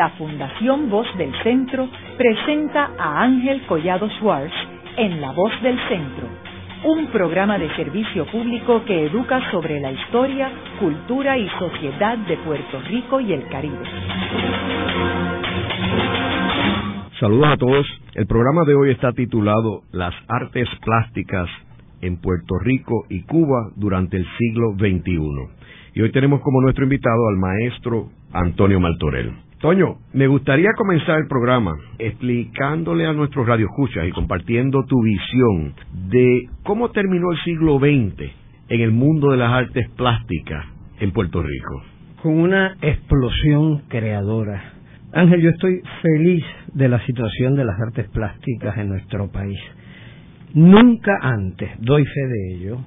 la Fundación Voz del Centro presenta a Ángel Collado Schwartz en La Voz del Centro, un programa de servicio público que educa sobre la historia, cultura y sociedad de Puerto Rico y el Caribe. Saludos a todos. El programa de hoy está titulado Las artes plásticas en Puerto Rico y Cuba durante el siglo XXI. Y hoy tenemos como nuestro invitado al maestro Antonio Maltorel. Toño, me gustaría comenzar el programa explicándole a nuestros radioescuchas y compartiendo tu visión de cómo terminó el siglo XX en el mundo de las artes plásticas en Puerto Rico. Con una explosión creadora. Ángel, yo estoy feliz de la situación de las artes plásticas en nuestro país. Nunca antes, doy fe de ello,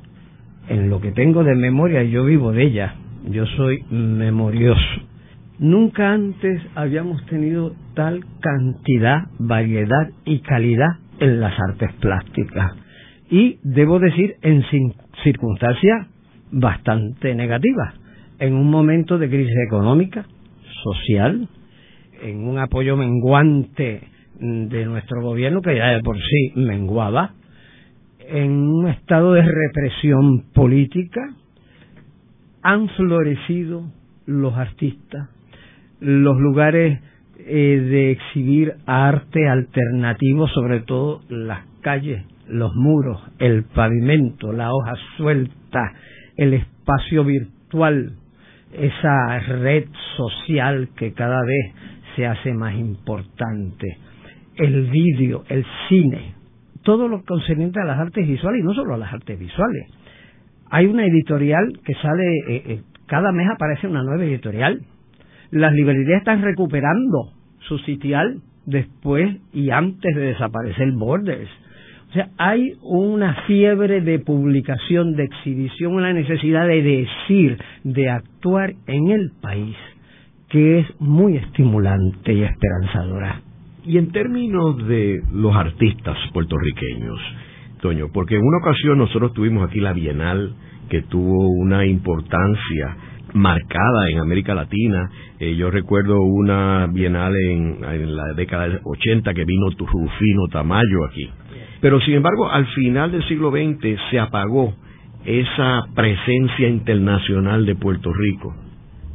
en lo que tengo de memoria, yo vivo de ella, yo soy memorioso. Nunca antes habíamos tenido tal cantidad, variedad y calidad en las artes plásticas. Y debo decir, en circunstancias bastante negativas. En un momento de crisis económica, social, en un apoyo menguante de nuestro gobierno, que ya de por sí menguaba, en un estado de represión política, han florecido los artistas, los lugares eh, de exhibir arte alternativo, sobre todo las calles, los muros, el pavimento, la hoja suelta, el espacio virtual, esa red social que cada vez se hace más importante, el vídeo, el cine, todo lo concerniente a las artes visuales y no solo a las artes visuales. Hay una editorial que sale, eh, eh, cada mes aparece una nueva editorial. Las librerías están recuperando su sitial después y antes de desaparecer Borders. O sea, hay una fiebre de publicación, de exhibición, una necesidad de decir, de actuar en el país, que es muy estimulante y esperanzadora. Y en términos de los artistas puertorriqueños, Toño, porque en una ocasión nosotros tuvimos aquí la Bienal que tuvo una importancia marcada en América Latina. Eh, yo recuerdo una Bienal en, la década del 80 que vino Rufino Tamayo aquí. Pero sin embargo, al final del siglo XX se apagó esa presencia internacional de Puerto Rico.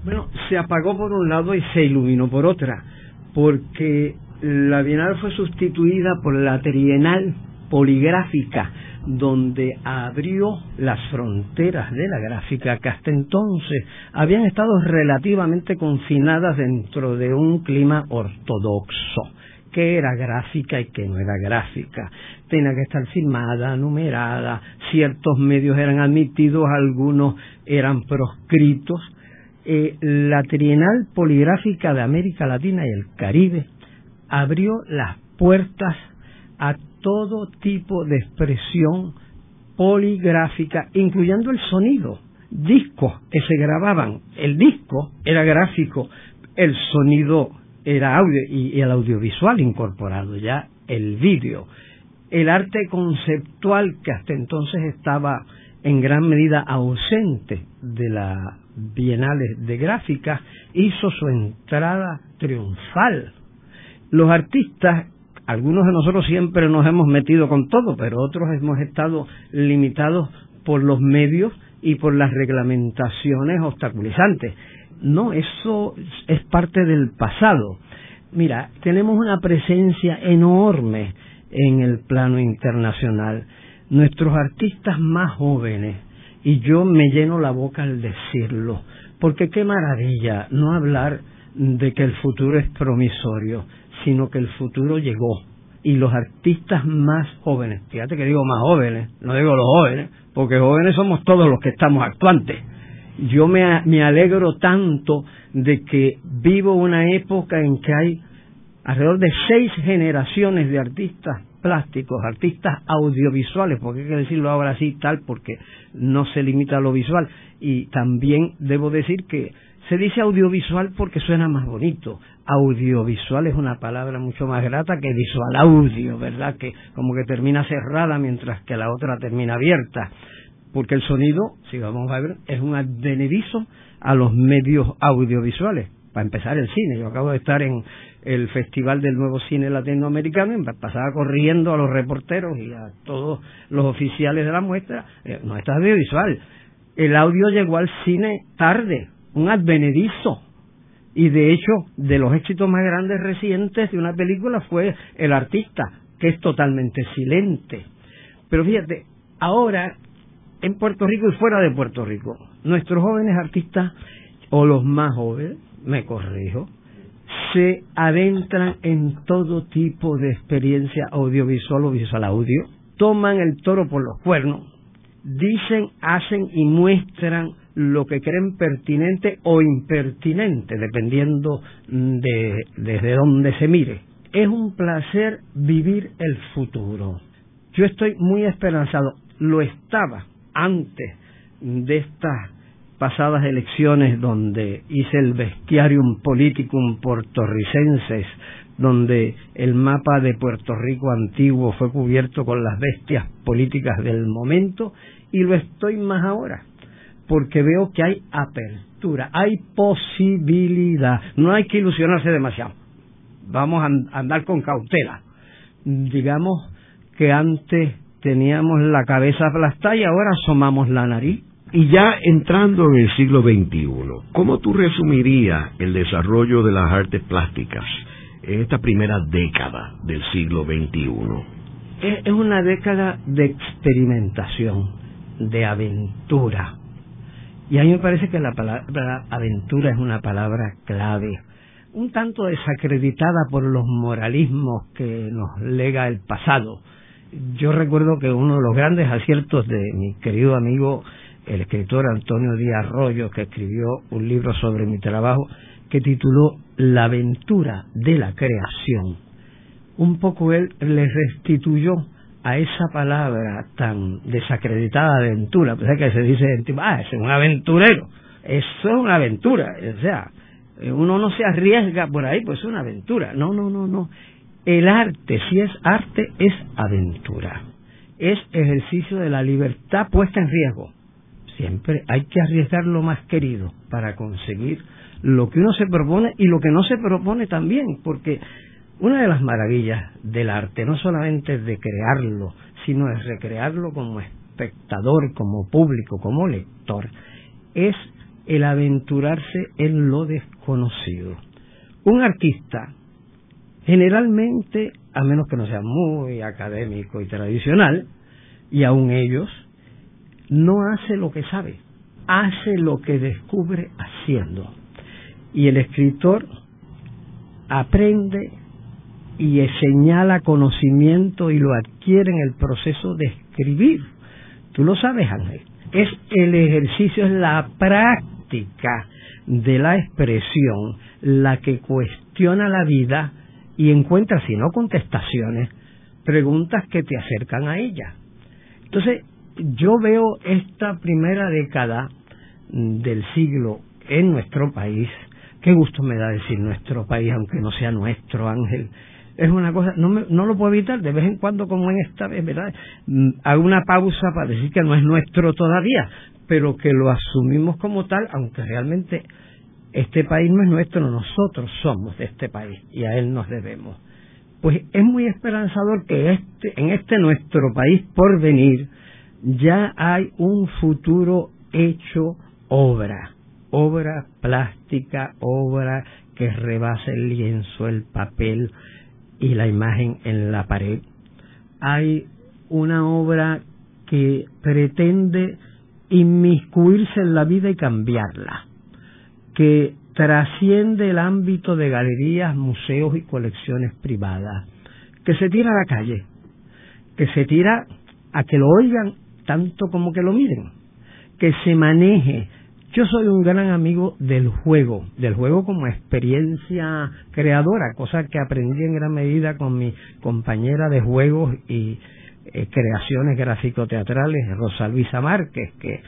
Bueno, se apagó por un lado y se iluminó por otra, porque la Bienal fue sustituida por la Trienal Poligráfica, donde abrió las fronteras de la gráfica que hasta entonces habían estado relativamente confinadas dentro de un clima ortodoxo que era gráfica y que no era gráfica. Tenía que estar firmada, numerada, ciertos medios eran admitidos, algunos eran proscritos. Eh, la Trienal Poligráfica de América Latina y el Caribe abrió las puertas a todo tipo de expresión poligráfica, incluyendo el sonido. Discos que se grababan. El disco era gráfico, el sonido era audio y el audiovisual incorporado, ya el vídeo. El arte conceptual que hasta entonces estaba en gran medida ausente de las bienales de gráfica hizo su entrada triunfal los artistas, algunos de nosotros siempre nos hemos metido con todo, pero otros hemos estado limitados por los medios y por las reglamentaciones obstaculizantes. No, eso es parte del pasado. Mira, tenemos una presencia enorme en el plano internacional. Nuestros artistas más jóvenes, y yo me lleno la boca al decirlo, porque qué maravilla no hablar de que el futuro es promisorio, sino que el futuro llegó. Y los artistas más jóvenes, fíjate que digo más jóvenes, no digo los jóvenes, porque jóvenes somos todos los que estamos actuantes. Yo me, me alegro tanto de que vivo una época en que hay alrededor de seis generaciones de artistas plásticos, artistas audiovisuales, porque hay que decirlo ahora así tal, porque no se limita a lo visual. Y también debo decir que se dice audiovisual porque suena más bonito. Audiovisual es una palabra mucho más grata que visual audio, ¿verdad? Que como que termina cerrada mientras que la otra termina abierta. Porque el sonido, si vamos a ver, es un advenedizo a los medios audiovisuales. para empezar el cine. Yo acabo de estar en el Festival del Nuevo Cine Latinoamericano y pasaba corriendo a los reporteros y a todos los oficiales de la muestra. Eh, no está audiovisual. El audio llegó al cine tarde, un advenedizo. Y de hecho, de los éxitos más grandes recientes de una película fue El Artista, que es totalmente silente. Pero fíjate, ahora en Puerto Rico y fuera de Puerto Rico, nuestros jóvenes artistas o los más jóvenes, me corrijo, se adentran en todo tipo de experiencia audiovisual o visual audio, toman el toro por los cuernos, dicen, hacen y muestran lo que creen pertinente o impertinente, dependiendo de desde dónde se mire. Es un placer vivir el futuro. Yo estoy muy esperanzado, lo estaba antes de estas pasadas elecciones donde hice el bestiarium politicum portorricenses, donde el mapa de Puerto Rico antiguo fue cubierto con las bestias políticas del momento, y lo estoy más ahora, porque veo que hay apertura, hay posibilidad, no hay que ilusionarse demasiado, vamos a andar con cautela. Digamos que antes teníamos la cabeza aplastada y ahora asomamos la nariz. Y ya entrando en el siglo XXI, ¿cómo tú resumirías el desarrollo de las artes plásticas en esta primera década del siglo XXI? Es una década de experimentación, de aventura. Y a mí me parece que la palabra aventura es una palabra clave, un tanto desacreditada por los moralismos que nos lega el pasado. Yo recuerdo que uno de los grandes aciertos de mi querido amigo, el escritor Antonio Díaz Arroyo, que escribió un libro sobre mi trabajo, que tituló La aventura de la creación, un poco él le restituyó a esa palabra tan desacreditada aventura, pues que se dice, ah, es un aventurero, eso es una aventura, o sea, uno no se arriesga por ahí, pues es una aventura, no, no, no, no, el arte, si es arte, es aventura. Es ejercicio de la libertad puesta en riesgo. Siempre hay que arriesgar lo más querido para conseguir lo que uno se propone y lo que no se propone también, porque una de las maravillas del arte no solamente es de crearlo, sino de recrearlo como espectador, como público, como lector, es el aventurarse en lo desconocido. Un artista Generalmente, a menos que no sea muy académico y tradicional, y aun ellos, no hace lo que sabe, hace lo que descubre haciendo. Y el escritor aprende y señala conocimiento y lo adquiere en el proceso de escribir. Tú lo sabes, Ángel. Es el ejercicio, es la práctica de la expresión la que cuestiona la vida y encuentras, si no contestaciones, preguntas que te acercan a ella. Entonces, yo veo esta primera década del siglo en nuestro país, qué gusto me da decir nuestro país, aunque no sea nuestro ángel, es una cosa, no, no lo puedo evitar, de vez en cuando como en esta vez, ¿verdad? Mm, hago una pausa para decir que no es nuestro todavía, pero que lo asumimos como tal, aunque realmente este país no es nuestro, nosotros somos de este país y a él nos debemos. Pues es muy esperanzador que este, en este nuestro país por venir ya hay un futuro hecho obra, obra plástica, obra que rebasa el lienzo, el papel y la imagen en la pared. Hay una obra que pretende inmiscuirse en la vida y cambiarla que trasciende el ámbito de galerías, museos y colecciones privadas, que se tira a la calle, que se tira a que lo oigan tanto como que lo miren, que se maneje. Yo soy un gran amigo del juego, del juego como experiencia creadora, cosa que aprendí en gran medida con mi compañera de juegos y eh, creaciones gráfico-teatrales, Rosa Luisa Márquez, que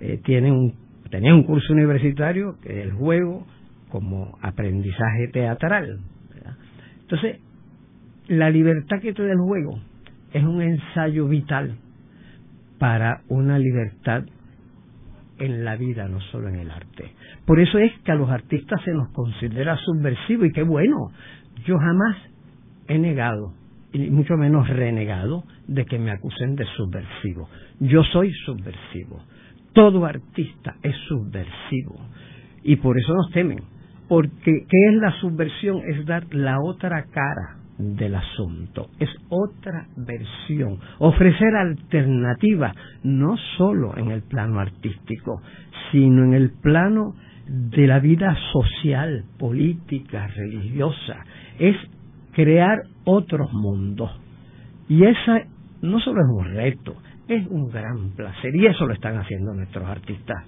eh, tiene un tenía un curso universitario que el juego como aprendizaje teatral. Entonces, la libertad que te da el juego es un ensayo vital para una libertad en la vida, no solo en el arte. Por eso es que a los artistas se nos considera subversivo y qué bueno. Yo jamás he negado, y mucho menos renegado, de que me acusen de subversivo. Yo soy subversivo. Todo artista es subversivo. Y por eso nos temen. Porque, ¿qué es la subversión? Es dar la otra cara del asunto, es otra versión, ofrecer alternativas, no solo en el plano artístico, sino en el plano de la vida social, política, religiosa, es crear otros mundos. Y esa no solo es un reto, es un gran placer, y eso lo están haciendo nuestros artistas.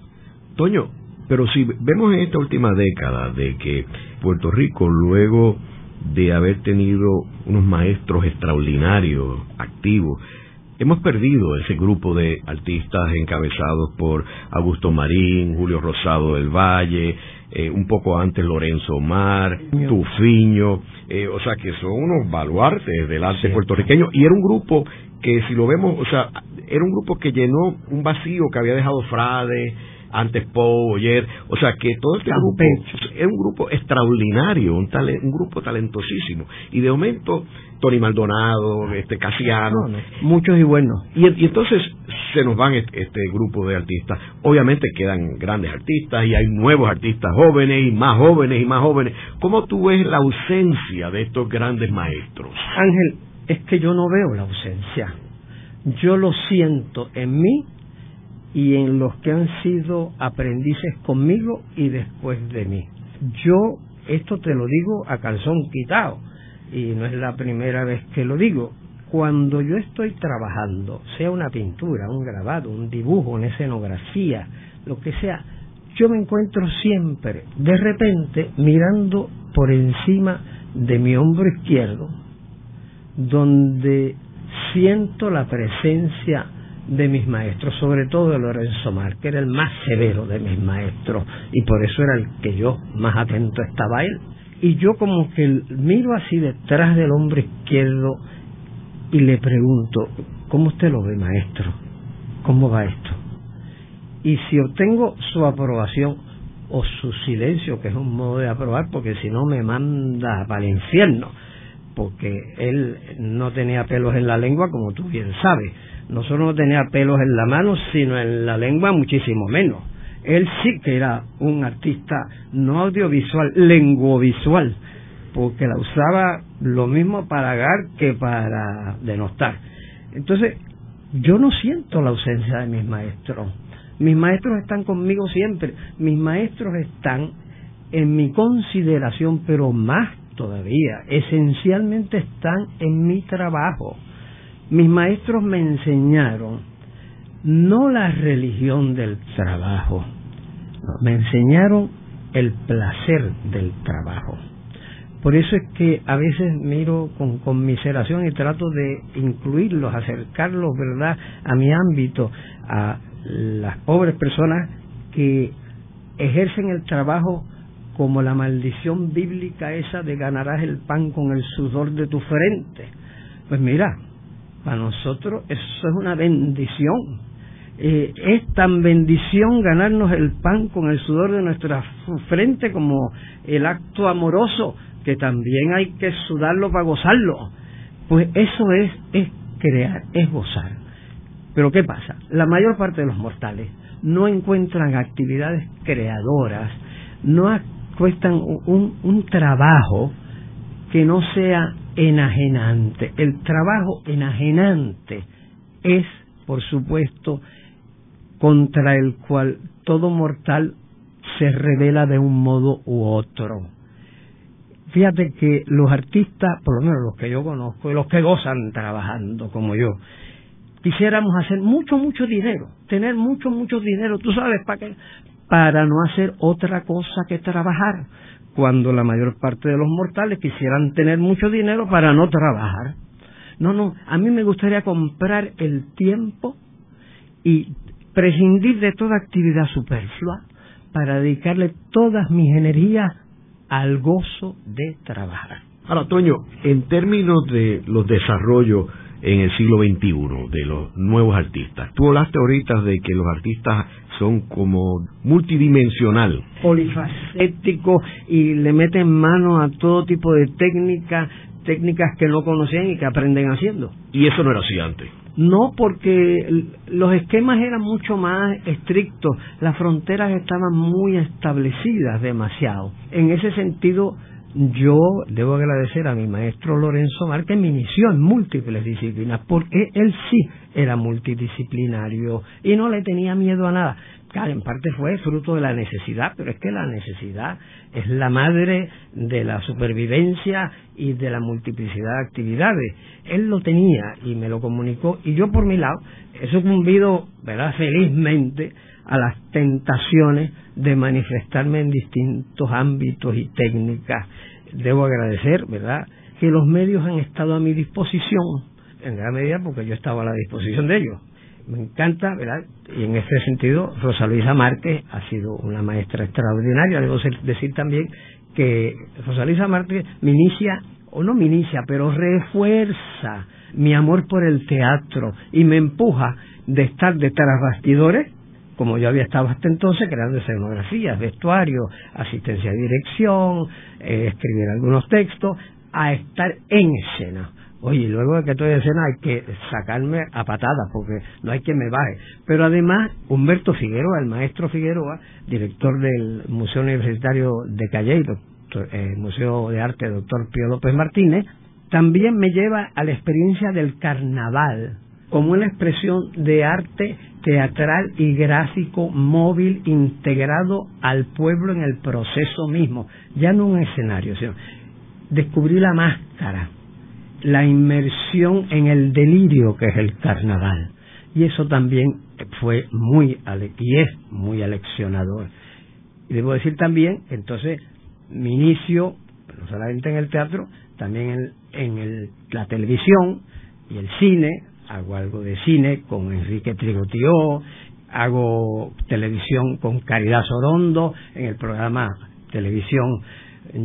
Toño, pero si vemos en esta última década de que Puerto Rico luego de haber tenido unos maestros extraordinarios, activos. Hemos perdido ese grupo de artistas encabezados por Augusto Marín, Julio Rosado del Valle, eh, un poco antes Lorenzo Omar, Tufiño, eh, o sea que son unos baluartes del arte puertorriqueño. Y era un grupo que si lo vemos, o sea, era un grupo que llenó un vacío que había dejado Frade, antes Poe, ayer, o sea que todo este grupo es un grupo extraordinario, un, un grupo talentosísimo. Y de momento, Tony Maldonado, este Casiano, muchos y buenos. Y, entonces se nos van este, este, grupo de artistas. Obviamente quedan grandes artistas y hay nuevos artistas jóvenes y más jóvenes y más jóvenes. ¿Cómo tú ves la ausencia de estos grandes maestros? Ángel, es que yo no veo la ausencia. Yo lo siento en mí y en los que han sido aprendices conmigo y después de mí. Yo esto te lo digo a calzón quitado y no es la primera vez que lo digo. Cuando yo estoy trabajando, sea una pintura, un grabado, un dibujo, una escenografía, lo que sea, yo me encuentro siempre, de repente, mirando por encima de mi hombro izquierdo, donde siento la presencia de mis maestros, sobre todo de Lorenzo Mar, que era el más severo de mis maestros, y por eso era el que yo más atento estaba a él. Y yo como que miro así detrás del hombre izquierdo y le pregunto, ¿cómo usted lo ve, maestro? ¿Cómo va esto? Y si obtengo su aprobación o su silencio, que es un modo de aprobar, porque si no me manda para el infierno, porque él no tenía pelos en la lengua, como tú bien sabes no solo no tenía pelos en la mano, sino en la lengua muchísimo menos. Él sí que era un artista no audiovisual, lenguovisual, porque la usaba lo mismo para agar que para denostar. Entonces, yo no siento la ausencia de mis maestros. Mis maestros están conmigo siempre. Mis maestros están en mi consideración, pero más todavía, esencialmente están en mi trabajo mis maestros me enseñaron no la religión del trabajo, me enseñaron el placer del trabajo. Por eso es que a veces miro con conmiseración y trato de incluirlos, acercarlos, ¿verdad?, a mi ámbito, a las pobres personas que ejercen el trabajo como la maldición bíblica esa de ganarás el pan con el sudor de tu frente. Pues mira, para nosotros eso es una bendición. Eh, es tan bendición ganarnos el pan con el sudor de nuestra frente como el acto amoroso, que también hay que sudarlo para gozarlo. Pues eso es, es crear, es gozar. Pero ¿qué pasa? La mayor parte de los mortales no encuentran actividades creadoras, no encuentran un, un trabajo que no sea enajenante. El trabajo enajenante es, por supuesto, contra el cual todo mortal se revela de un modo u otro. Fíjate que los artistas, por lo menos los que yo conozco y los que gozan trabajando como yo, quisiéramos hacer mucho, mucho dinero, tener mucho, mucho dinero, tú sabes, para qué, para no hacer otra cosa que trabajar cuando la mayor parte de los mortales quisieran tener mucho dinero para no trabajar. No, no, a mí me gustaría comprar el tiempo y prescindir de toda actividad superflua para dedicarle todas mis energías al gozo de trabajar. Ahora, Toño, en términos de los desarrollos en el siglo XXI, de los nuevos artistas. Tú hablaste ahorita de que los artistas son como multidimensional. Polifacético y le meten mano a todo tipo de técnicas, técnicas que no conocían y que aprenden haciendo. Y eso no era así antes. No, porque los esquemas eran mucho más estrictos, las fronteras estaban muy establecidas demasiado. En ese sentido, yo debo agradecer a mi maestro Lorenzo Mar que me inició en múltiples disciplinas, porque él sí era multidisciplinario y no le tenía miedo a nada. En parte fue fruto de la necesidad, pero es que la necesidad es la madre de la supervivencia y de la multiplicidad de actividades. Él lo tenía y me lo comunicó y yo por mi lado he sucumbido, ¿verdad?, felizmente a las tentaciones de manifestarme en distintos ámbitos y técnicas. Debo agradecer, ¿verdad?, que los medios han estado a mi disposición, en gran medida porque yo estaba a la disposición de ellos. Me encanta, ¿verdad? Y en este sentido, Rosa Luisa Márquez ha sido una maestra extraordinaria. Debo decir también que Rosa Luisa Márquez me inicia, o no me inicia, pero refuerza mi amor por el teatro y me empuja de estar detrás bastidores como yo había estado hasta entonces creando escenografías, vestuario, asistencia de dirección, eh, escribir algunos textos, a estar en escena. Oye, luego de que estoy en escena hay que sacarme a patadas porque no hay quien me baje. Pero además, Humberto Figueroa, el maestro Figueroa, director del Museo Universitario de Calle, el Museo de Arte doctor Pío López Martínez, también me lleva a la experiencia del carnaval como una expresión de arte teatral y gráfico móvil integrado al pueblo en el proceso mismo, ya no un escenario, sino descubrir la máscara, la inmersión en el delirio que es el carnaval. Y eso también fue muy, y es muy aleccionador. Y debo decir también, entonces, mi inicio, no solamente en el teatro, también en, en la televisión y el cine, hago algo de cine con Enrique Trigotió, hago televisión con Caridad Sorondo en el programa televisión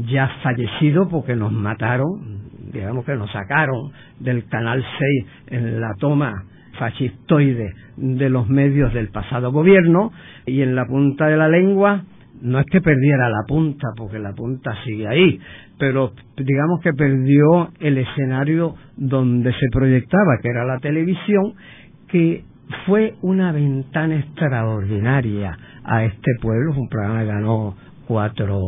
ya fallecido porque nos mataron, digamos que nos sacaron del Canal 6 en la toma fascistoide de los medios del pasado gobierno y en la punta de la lengua no es que perdiera la punta, porque la punta sigue ahí, pero digamos que perdió el escenario donde se proyectaba, que era la televisión, que fue una ventana extraordinaria a este pueblo, un programa que ganó cuatro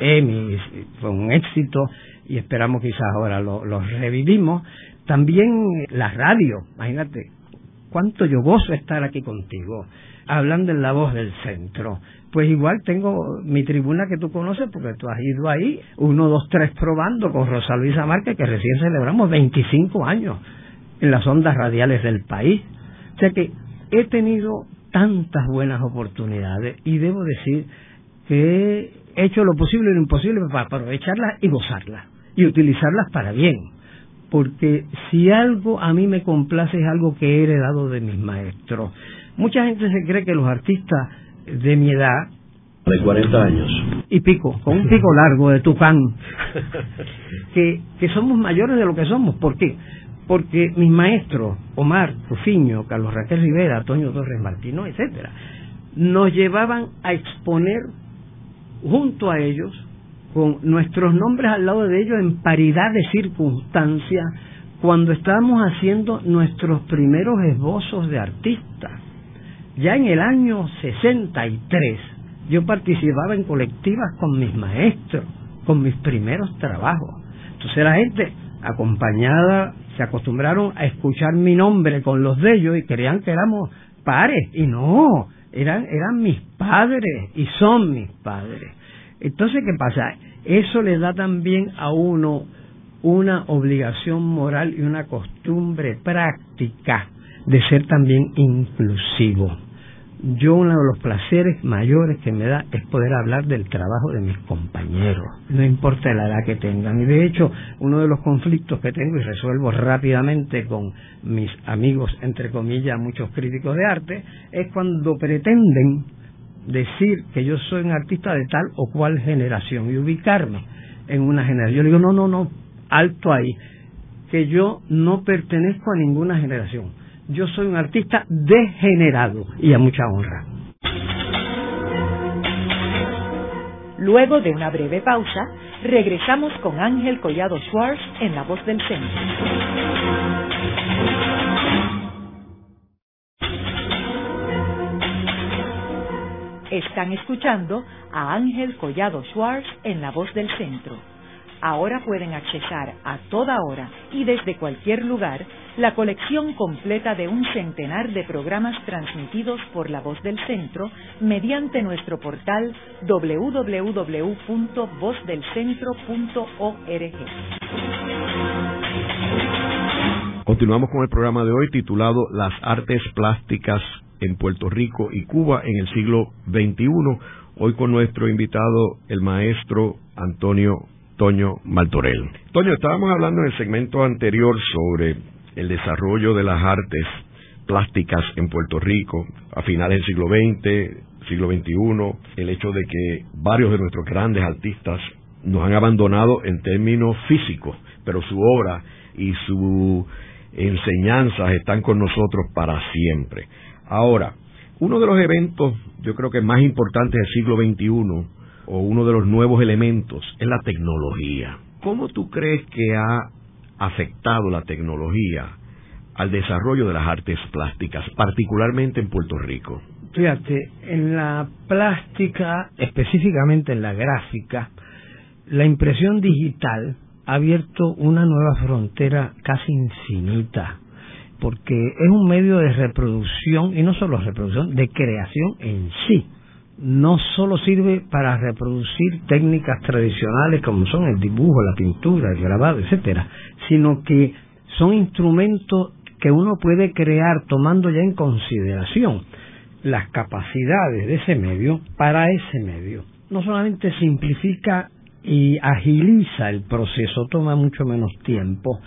Emmys, fue un éxito y esperamos quizás ahora lo, lo revivimos. También la radio, imagínate, cuánto yo gozo estar aquí contigo, hablando en la voz del centro pues igual tengo mi tribuna que tú conoces porque tú has ido ahí, uno, dos, tres probando con Rosa Luisa Márquez, que recién celebramos 25 años en las ondas radiales del país. O sea que he tenido tantas buenas oportunidades y debo decir que he hecho lo posible y lo imposible para aprovecharlas y gozarlas y utilizarlas para bien. Porque si algo a mí me complace es algo que he heredado de mis maestros. Mucha gente se cree que los artistas de mi edad. De 40 años. Y pico, con un pico largo de tucán. que, que somos mayores de lo que somos. ¿Por qué? Porque mis maestros, Omar Rufiño, Carlos Raquel Rivera, Antonio Torres Martino, etcétera, nos llevaban a exponer junto a ellos, con nuestros nombres al lado de ellos en paridad de circunstancias, cuando estábamos haciendo nuestros primeros esbozos de artistas ya en el año 63 yo participaba en colectivas con mis maestros, con mis primeros trabajos. Entonces la gente acompañada se acostumbraron a escuchar mi nombre con los de ellos y creían que éramos pares y no, eran eran mis padres y son mis padres. Entonces, ¿qué pasa? Eso le da también a uno una obligación moral y una costumbre práctica de ser también inclusivo yo uno de los placeres mayores que me da es poder hablar del trabajo de mis compañeros, no importa la edad que tengan. Y de hecho, uno de los conflictos que tengo y resuelvo rápidamente con mis amigos, entre comillas, muchos críticos de arte, es cuando pretenden decir que yo soy un artista de tal o cual generación y ubicarme en una generación. Yo le digo, no, no, no, alto ahí. que yo no pertenezco a ninguna generación. Yo soy un artista degenerado y a mucha honra. Luego de una breve pausa, regresamos con Ángel Collado Schwartz en La Voz del Centro. Están escuchando a Ángel Collado Schwartz en La Voz del Centro. Ahora pueden accesar a toda hora y desde cualquier lugar la colección completa de un centenar de programas transmitidos por La Voz del Centro mediante nuestro portal www.vozdelcentro.org. Continuamos con el programa de hoy titulado Las artes plásticas en Puerto Rico y Cuba en el siglo XXI. Hoy con nuestro invitado, el maestro Antonio Toño Maltorel. Toño, estábamos hablando en el segmento anterior sobre el desarrollo de las artes plásticas en Puerto Rico a finales del siglo XX, siglo XXI, el hecho de que varios de nuestros grandes artistas nos han abandonado en términos físicos, pero su obra y su enseñanzas están con nosotros para siempre. Ahora, uno de los eventos, yo creo que más importantes del siglo XXI, o uno de los nuevos elementos, es la tecnología. ¿Cómo tú crees que ha afectado la tecnología al desarrollo de las artes plásticas, particularmente en Puerto Rico? Fíjate, en la plástica, específicamente en la gráfica, la impresión digital ha abierto una nueva frontera casi infinita porque es un medio de reproducción, y no solo reproducción, de creación en sí. No solo sirve para reproducir técnicas tradicionales como son el dibujo, la pintura, el grabado, etcétera, sino que son instrumentos que uno puede crear tomando ya en consideración las capacidades de ese medio para ese medio. No solamente simplifica y agiliza el proceso, toma mucho menos tiempo,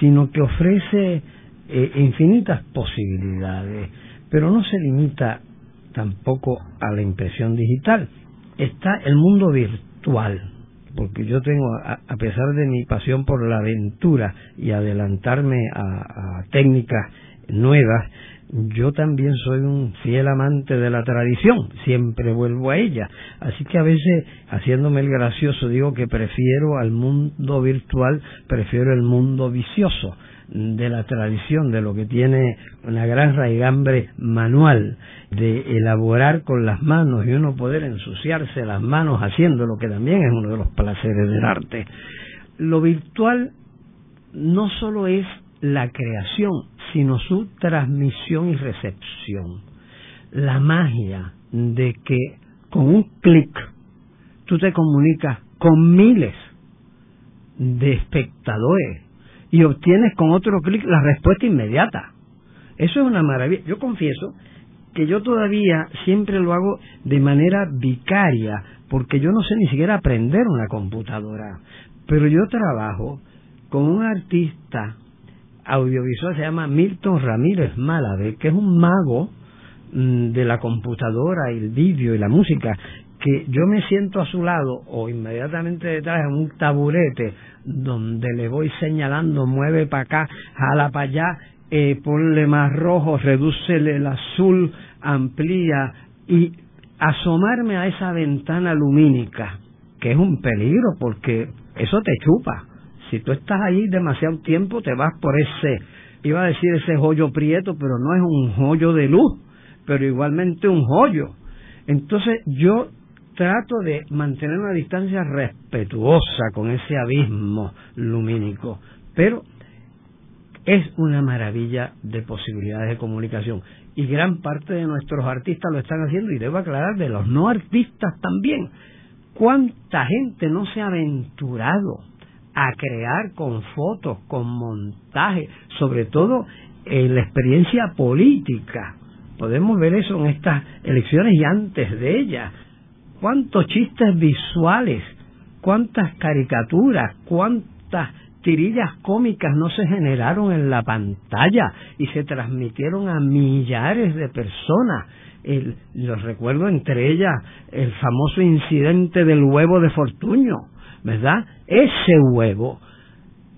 sino que ofrece eh, infinitas posibilidades, pero no se limita tampoco a la impresión digital. Está el mundo virtual, porque yo tengo, a, pesar de mi pasión por la aventura y adelantarme a, a técnicas nuevas, yo también soy un fiel amante de la tradición, siempre vuelvo a ella. Así que a veces, haciéndome el gracioso, digo que prefiero al mundo virtual, prefiero el mundo vicioso de la tradición, de lo que tiene una gran raigambre manual, de elaborar con las manos y uno poder ensuciarse las manos haciendo lo que también es uno de los placeres del arte. Lo virtual no solo es la creación, sino su transmisión y recepción. La magia de que con un clic tú te comunicas con miles de espectadores y obtienes con otro clic la respuesta inmediata. Eso es una maravilla. Yo confieso que yo todavía siempre lo hago de manera vicaria, porque yo no sé ni siquiera aprender una computadora. Pero yo trabajo con un artista audiovisual, se llama Milton Ramírez Málabe, que es un mago mm, de la computadora, el vídeo y la música, que yo me siento a su lado o inmediatamente detrás en un taburete donde le voy señalando, mueve para acá, jala para allá, eh, ponle más rojo, redúcele el azul, amplía y asomarme a esa ventana lumínica, que es un peligro porque eso te chupa. Si tú estás ahí demasiado tiempo, te vas por ese, iba a decir ese joyo prieto, pero no es un joyo de luz, pero igualmente un joyo. Entonces yo trato de mantener una distancia respetuosa con ese abismo lumínico, pero es una maravilla de posibilidades de comunicación y gran parte de nuestros artistas lo están haciendo y debo aclarar de los no artistas también. ¿Cuánta gente no se ha aventurado a crear con fotos, con montaje, sobre todo en la experiencia política? Podemos ver eso en estas elecciones y antes de ellas cuántos chistes visuales, cuántas caricaturas, cuántas tirillas cómicas no se generaron en la pantalla y se transmitieron a millares de personas. El, los recuerdo entre ellas el famoso incidente del huevo de Fortuño, ¿verdad? Ese huevo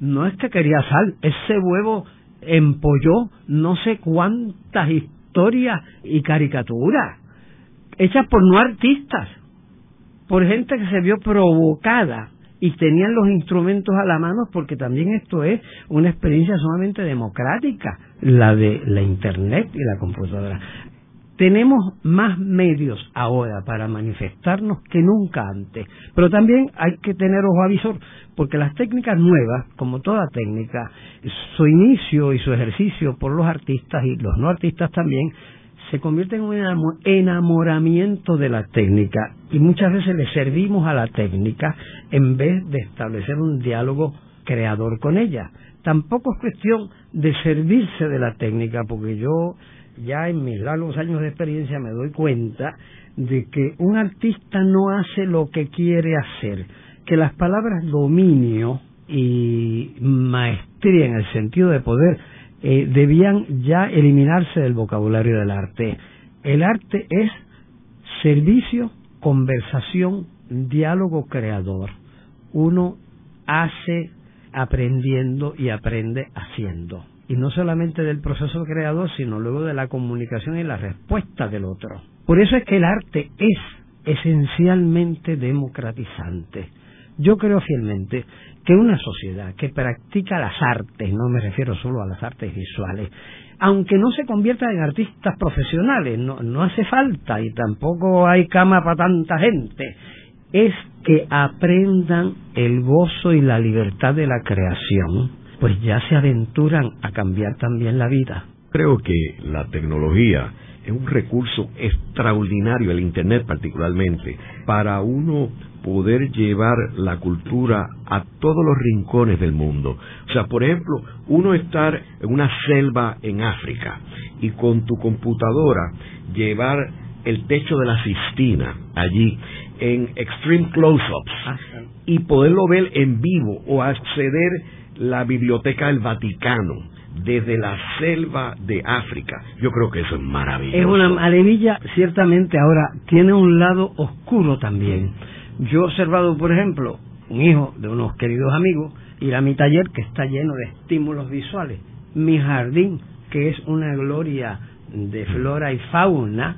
no es que quería sal, ese huevo empolló no sé cuántas historias y caricaturas hechas por no artistas, por gente que se vio provocada y tenían los instrumentos a la mano porque también esto es una experiencia sumamente democrática, la de la Internet y la computadora. Tenemos más medios ahora para manifestarnos que nunca antes, pero también hay que tener ojo avisor, porque las técnicas nuevas, como toda técnica, su inicio y su ejercicio por los artistas y los no artistas también, se convierte en un enamoramiento de la técnica y muchas veces le servimos a la técnica en vez de establecer un diálogo creador con ella. Tampoco es cuestión de servirse de la técnica, porque yo ya en mis largos años de experiencia me doy cuenta de que un artista no hace lo que quiere hacer, que las palabras dominio y maestría en el sentido de poder eh, debían ya eliminarse del vocabulario del arte. El arte es servicio, conversación, diálogo creador. Uno hace aprendiendo y aprende haciendo. Y no solamente del proceso creador, sino luego de la comunicación y la respuesta del otro. Por eso es que el arte es esencialmente democratizante. Yo creo fielmente que una sociedad que practica las artes, no me refiero solo a las artes visuales, aunque no se convierta en artistas profesionales, no, no hace falta y tampoco hay cama para tanta gente, es que aprendan el gozo y la libertad de la creación, pues ya se aventuran a cambiar también la vida. Creo que la tecnología es un recurso extraordinario, el Internet particularmente, para uno poder llevar la cultura a todos los rincones del mundo. O sea, por ejemplo, uno estar en una selva en África y con tu computadora llevar el techo de la Sistina allí en extreme close-ups ah, y poderlo ver en vivo o acceder la biblioteca del Vaticano desde la selva de África. Yo creo que eso es maravilloso. Es una maravilla, ciertamente. Ahora, tiene un lado oscuro también. Yo he observado, por ejemplo, un hijo de unos queridos amigos, ir a mi taller que está lleno de estímulos visuales. Mi jardín, que es una gloria de flora y fauna,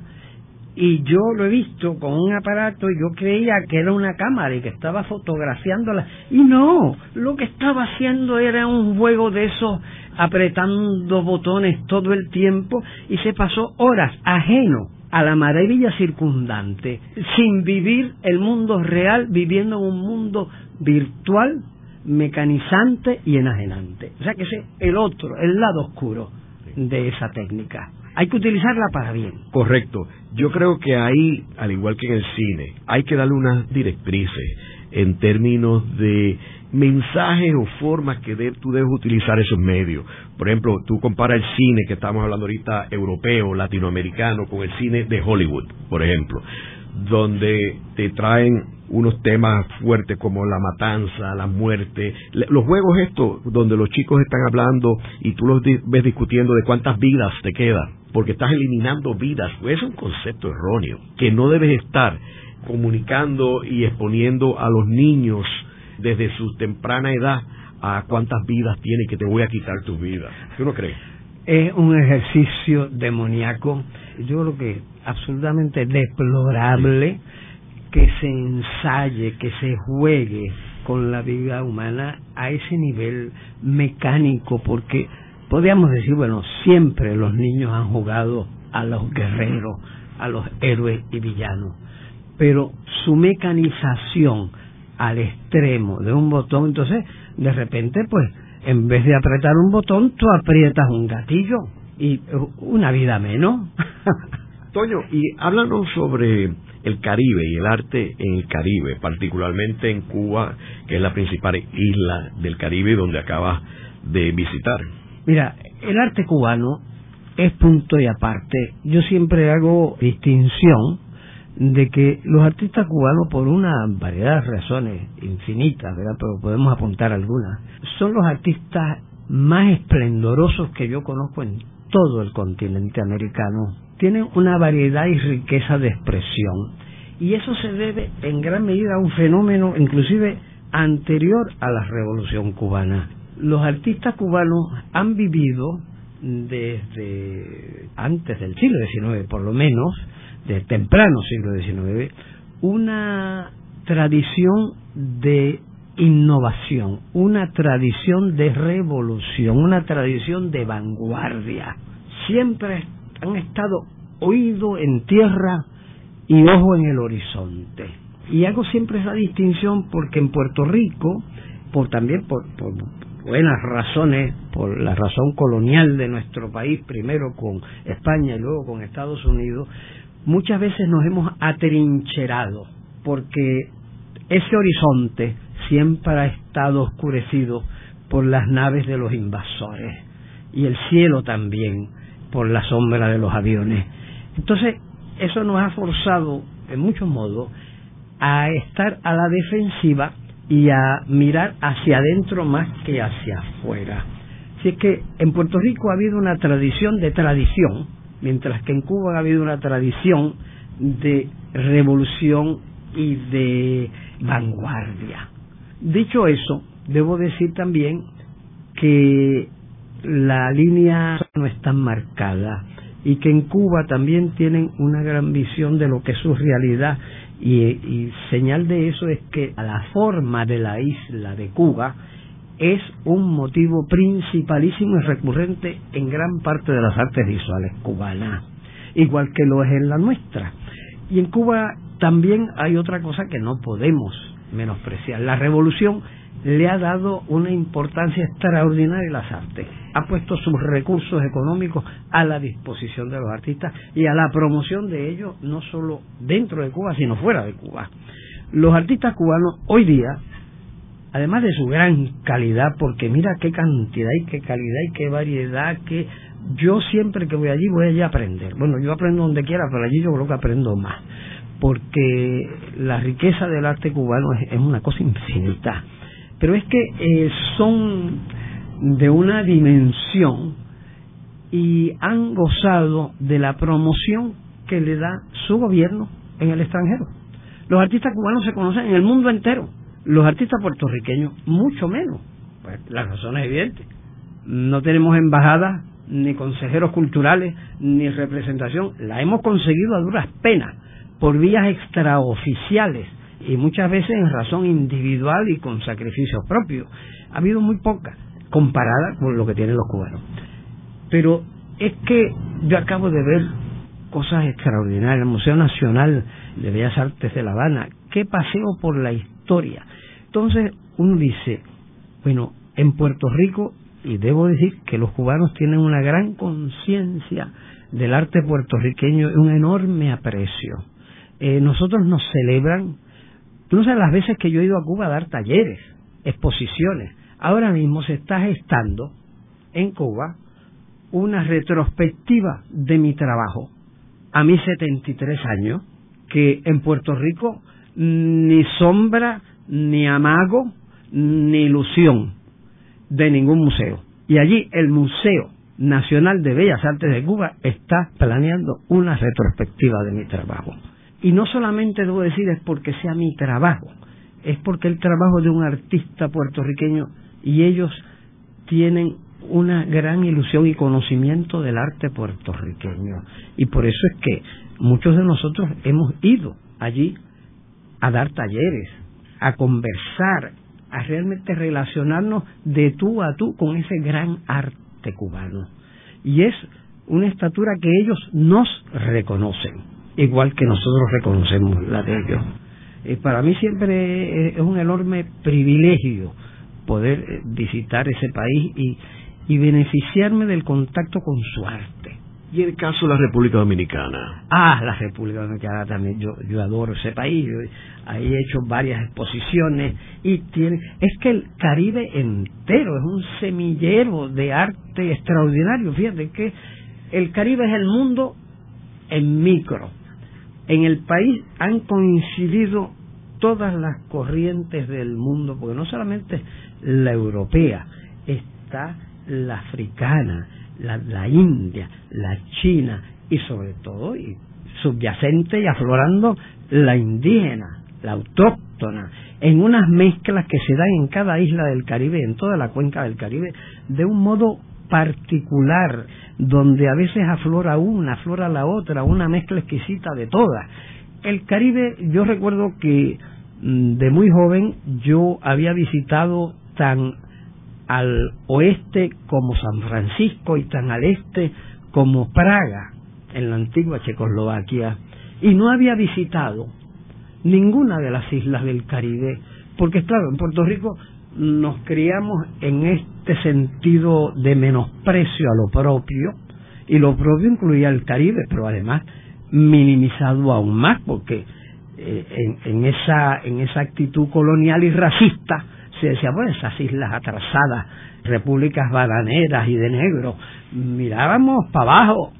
y yo lo he visto con un aparato y yo creía que era una cámara y que estaba fotografiándola y no, lo que estaba haciendo era un juego de esos apretando botones todo el tiempo y se pasó horas ajeno a la maravilla circundante, sin vivir el mundo real, viviendo en un mundo virtual, mecanizante y enajenante. O sea que ese es el otro, el lado oscuro de esa técnica hay que utilizarla para bien. Correcto. Yo creo que ahí, al igual que en el cine, hay que darle unas directrices en términos de mensajes o formas que tú debes utilizar esos medios. Por ejemplo, tú comparas el cine que estamos hablando ahorita europeo, latinoamericano, con el cine de Hollywood, por ejemplo, donde te traen unos temas fuertes como la matanza, la muerte, los juegos estos donde los chicos están hablando y tú los ves discutiendo de cuántas vidas te quedan porque estás eliminando vidas. Es un concepto erróneo, que no debes estar comunicando y exponiendo a los niños desde su temprana edad a cuántas vidas tiene que te voy a quitar tus vidas. ¿Tú no crees? Es un ejercicio demoníaco, yo creo que absolutamente deplorable que se ensaye, que se juegue con la vida humana a ese nivel mecánico, porque podríamos decir, bueno, siempre los niños han jugado a los guerreros, a los héroes y villanos, pero su mecanización al extremo de un botón, entonces de repente pues en vez de apretar un botón, tú aprietas un gatillo y una vida menos. Toño, y háblanos sobre el Caribe y el arte en el Caribe, particularmente en Cuba, que es la principal isla del Caribe donde acabas de visitar. Mira, el arte cubano es punto y aparte. Yo siempre hago distinción de que los artistas cubanos, por una variedad de razones infinitas, ¿verdad? pero podemos apuntar algunas, son los artistas más esplendorosos que yo conozco en todo el continente americano. Tienen una variedad y riqueza de expresión. Y eso se debe en gran medida a un fenómeno inclusive anterior a la revolución cubana los artistas cubanos han vivido desde antes del siglo XIX, por lo menos, de temprano siglo XIX, una tradición de innovación, una tradición de revolución, una tradición de vanguardia. Siempre han estado oído en tierra y ojo en el horizonte. Y hago siempre esa distinción porque en Puerto Rico, por también por buenas razones, por la razón colonial de nuestro país, primero con España y luego con Estados Unidos, muchas veces nos hemos atrincherado porque ese horizonte siempre ha estado oscurecido por las naves de los invasores y el cielo también por la sombra de los aviones. Entonces, eso nos ha forzado, en muchos modos, a estar a la defensiva y a mirar hacia adentro más que hacia afuera. Si es que en Puerto Rico ha habido una tradición de tradición, mientras que en Cuba ha habido una tradición de revolución y de vanguardia. Dicho eso, debo decir también que la línea no es tan marcada y que en Cuba también tienen una gran visión de lo que es su realidad y, señal de eso es que la forma de la isla de Cuba es un motivo principalísimo y recurrente en gran parte de las artes visuales cubanas, igual que lo es en la nuestra. Y en Cuba también hay otra cosa que no podemos menospreciar. La revolución le ha dado una importancia extraordinaria a las artes. Ha puesto sus recursos económicos a la disposición de los artistas y a la promoción de ellos, no solo dentro de Cuba, sino fuera de Cuba. Los artistas cubanos hoy día, además de su gran calidad, porque mira qué cantidad y qué calidad y qué variedad, que yo siempre que voy allí voy allí a aprender. Bueno, yo aprendo donde quiera, pero allí yo creo que aprendo más, porque la riqueza del arte cubano es una cosa infinita pero es que eh, son de una dimensión y han gozado de la promoción que le da su gobierno en el extranjero. Los artistas cubanos se conocen en el mundo entero, los artistas puertorriqueños mucho menos. Pues la razón es evidente. No tenemos embajadas, ni consejeros culturales, ni representación. La hemos conseguido a duras penas, por vías extraoficiales y muchas veces en razón individual y con sacrificios propios. Ha habido muy poca comparada con lo que tienen los cubanos. Pero es que yo acabo de ver cosas extraordinarias. El Museo Nacional de Bellas Artes de La Habana, qué paseo por la historia. Entonces uno dice, bueno, en Puerto Rico, y debo decir que los cubanos tienen una gran conciencia del arte puertorriqueño un enorme aprecio. Eh, nosotros nos celebran Tú no sabes las veces que yo he ido a Cuba a dar talleres, exposiciones. Ahora mismo se está gestando en Cuba una retrospectiva de mi trabajo a mis 73 años, que en Puerto Rico ni sombra, ni amago, ni ilusión de ningún museo. Y allí el Museo Nacional de Bellas Artes de Cuba está planeando una retrospectiva de mi trabajo. Y no solamente debo decir es porque sea mi trabajo, es porque el trabajo de un artista puertorriqueño y ellos tienen una gran ilusión y conocimiento del arte puertorriqueño. Y por eso es que muchos de nosotros hemos ido allí a dar talleres, a conversar, a realmente relacionarnos de tú a tú con ese gran arte cubano. Y es una estatura que ellos nos reconocen igual que nosotros reconocemos la de ellos. Eh, para mí siempre es un enorme privilegio poder eh, visitar ese país y beneficiarme del contacto con su arte. ¿Y el caso de la República Dominicana? Ah, la República Dominicana también, yo, adoro ese país, ahí he hecho varias exposiciones y tiene, es que el Caribe entero es un semillero de arte extraordinario, fíjate que el Caribe es el mundo en micro, en el país han coincidido todas las corrientes del mundo, porque no solamente la europea, está la africana, la, india, la china y sobre todo, y subyacente y aflorando, la indígena, la autóctona, en unas mezclas que se dan en cada isla del Caribe, en toda la cuenca del Caribe, de un modo particular, donde a veces aflora una, aflora la otra, una mezcla exquisita de todas. El Caribe, yo recuerdo que mm, de muy joven yo había visitado tan al oeste como San Francisco y tan al este como Praga, en la antigua Checoslovaquia, y no había visitado ninguna de las islas del Caribe, porque claro, en Puerto Rico nos criamos en este sentido de menosprecio a lo propio, y lo propio incluía el Caribe, pero además minimizado aún más, porque eh, en, en, esa, en esa actitud colonial y racista se decía, bueno, esas islas atrasadas, repúblicas bananeras y de negro, mirábamos para abajo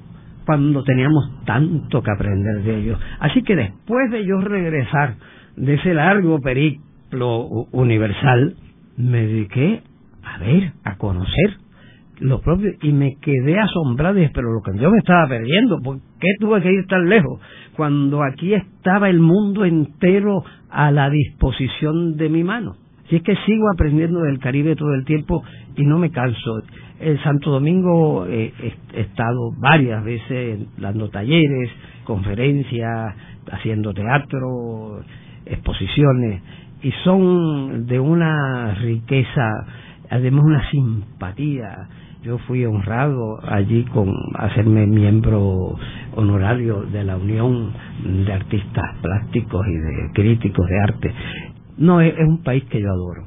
cuando teníamos tanto que aprender de ellos. Así que después de yo regresar de ese largo periplo universal, me dediqué a ver, a conocer lo propio y me quedé asombrado y pero lo que yo me estaba perdiendo, ¿por qué tuve que ir tan lejos? Cuando aquí estaba el mundo entero a la disposición de mi mano. Si es que sigo aprendiendo del Caribe todo el tiempo y no me canso. En Santo Domingo eh, he estado varias veces dando talleres, conferencias, haciendo teatro, exposiciones, y son de una riqueza, además una simpatía. Yo fui honrado allí con hacerme miembro honorario de la Unión de Artistas Plásticos y de Críticos de Arte. No, es, un país que yo adoro.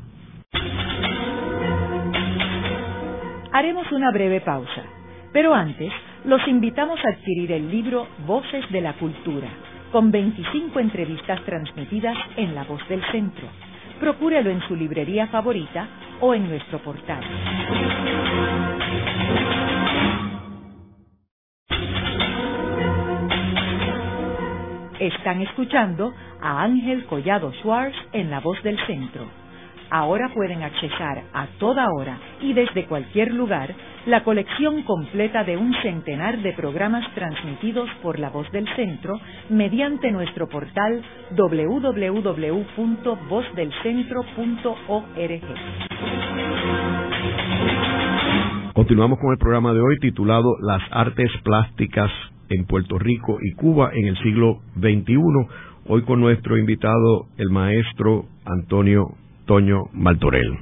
Haremos una breve pausa, pero antes los invitamos a adquirir el libro Voces de la Cultura, con 25 entrevistas transmitidas en La Voz del Centro. Procúrelo en su librería favorita o en nuestro portal. Están escuchando a Ángel Collado Schwartz en La Voz del Centro. Ahora pueden accesar a toda hora y desde cualquier lugar la colección completa de un centenar de programas transmitidos por La Voz del Centro mediante nuestro portal www.vozdelcentro.org. Continuamos con el programa de hoy titulado Las artes plásticas en Puerto Rico y Cuba en el siglo XXI. Hoy con nuestro invitado, el maestro Antonio Toño Maltorel.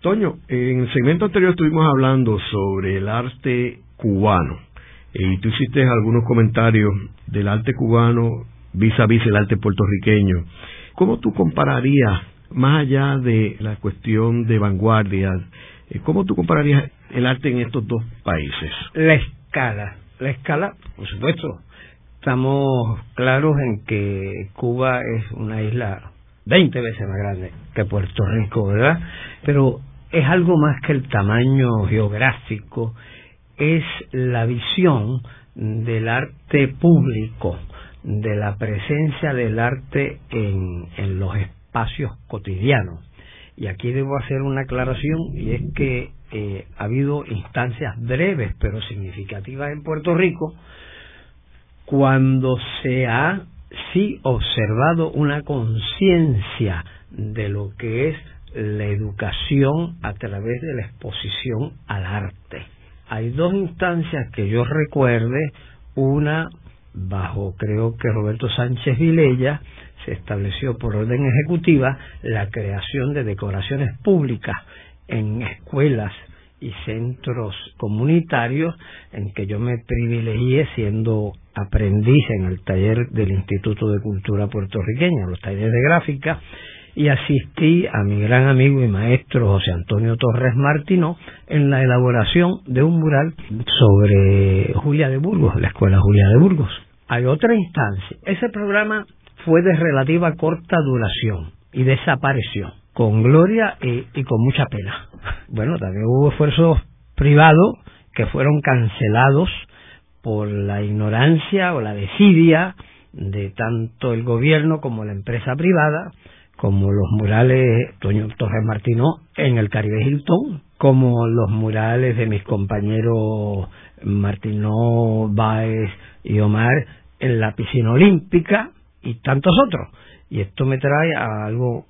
Toño, en el segmento anterior estuvimos hablando sobre el arte cubano y tú hiciste algunos comentarios del arte cubano vis a vis el arte puertorriqueño. ¿Cómo tú compararías, más allá de la cuestión de vanguardia, eh, cómo tú compararías el arte en estos dos países? La escala, la escala, por supuesto. Estamos claros en que Cuba es una isla 20 veces más grande que Puerto Rico, ¿verdad? Pero es algo más que el tamaño geográfico, es la visión del arte público, de la presencia del arte en, en los espacios cotidianos. Y aquí debo hacer una aclaración y es que eh, ha habido instancias breves pero significativas en Puerto Rico cuando se ha sí observado una conciencia de lo que es la educación a través de la exposición al arte. Hay dos instancias que yo recuerde, una bajo creo que Roberto Sánchez Vilella se estableció por orden ejecutiva la creación de decoraciones públicas en escuelas y centros comunitarios en que yo me privilegié siendo aprendiz en el taller del Instituto de Cultura puertorriqueña, los talleres de gráfica, y asistí a mi gran amigo y maestro José Antonio Torres Martino en la elaboración de un mural sobre Julia de Burgos, la Escuela Julia de Burgos. Hay otra instancia. Ese programa fue de relativa corta duración y desapareció con gloria y, con mucha pena. Bueno, también hubo esfuerzos privados que fueron cancelados por la ignorancia o la desidia de tanto el gobierno como la empresa privada, como los murales Toño Torres Martino en el Caribe Hilton, como los murales de mis compañeros Martino Báez y Omar en la piscina olímpica y tantos otros. Y esto me trae a algo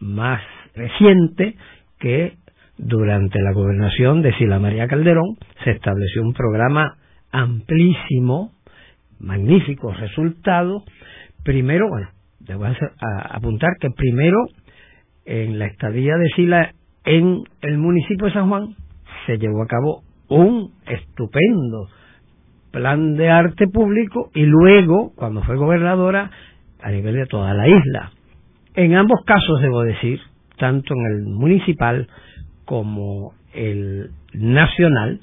más reciente que durante la gobernación de Sila María Calderón se estableció un programa amplísimo, magnífico resultado. Primero, bueno, debo apuntar que primero en la estadía de Sila en el municipio de San Juan se llevó a cabo un estupendo plan de arte público y luego, cuando fue gobernadora, a nivel de toda la isla. En ambos casos, debo decir, tanto en el municipal como el nacional,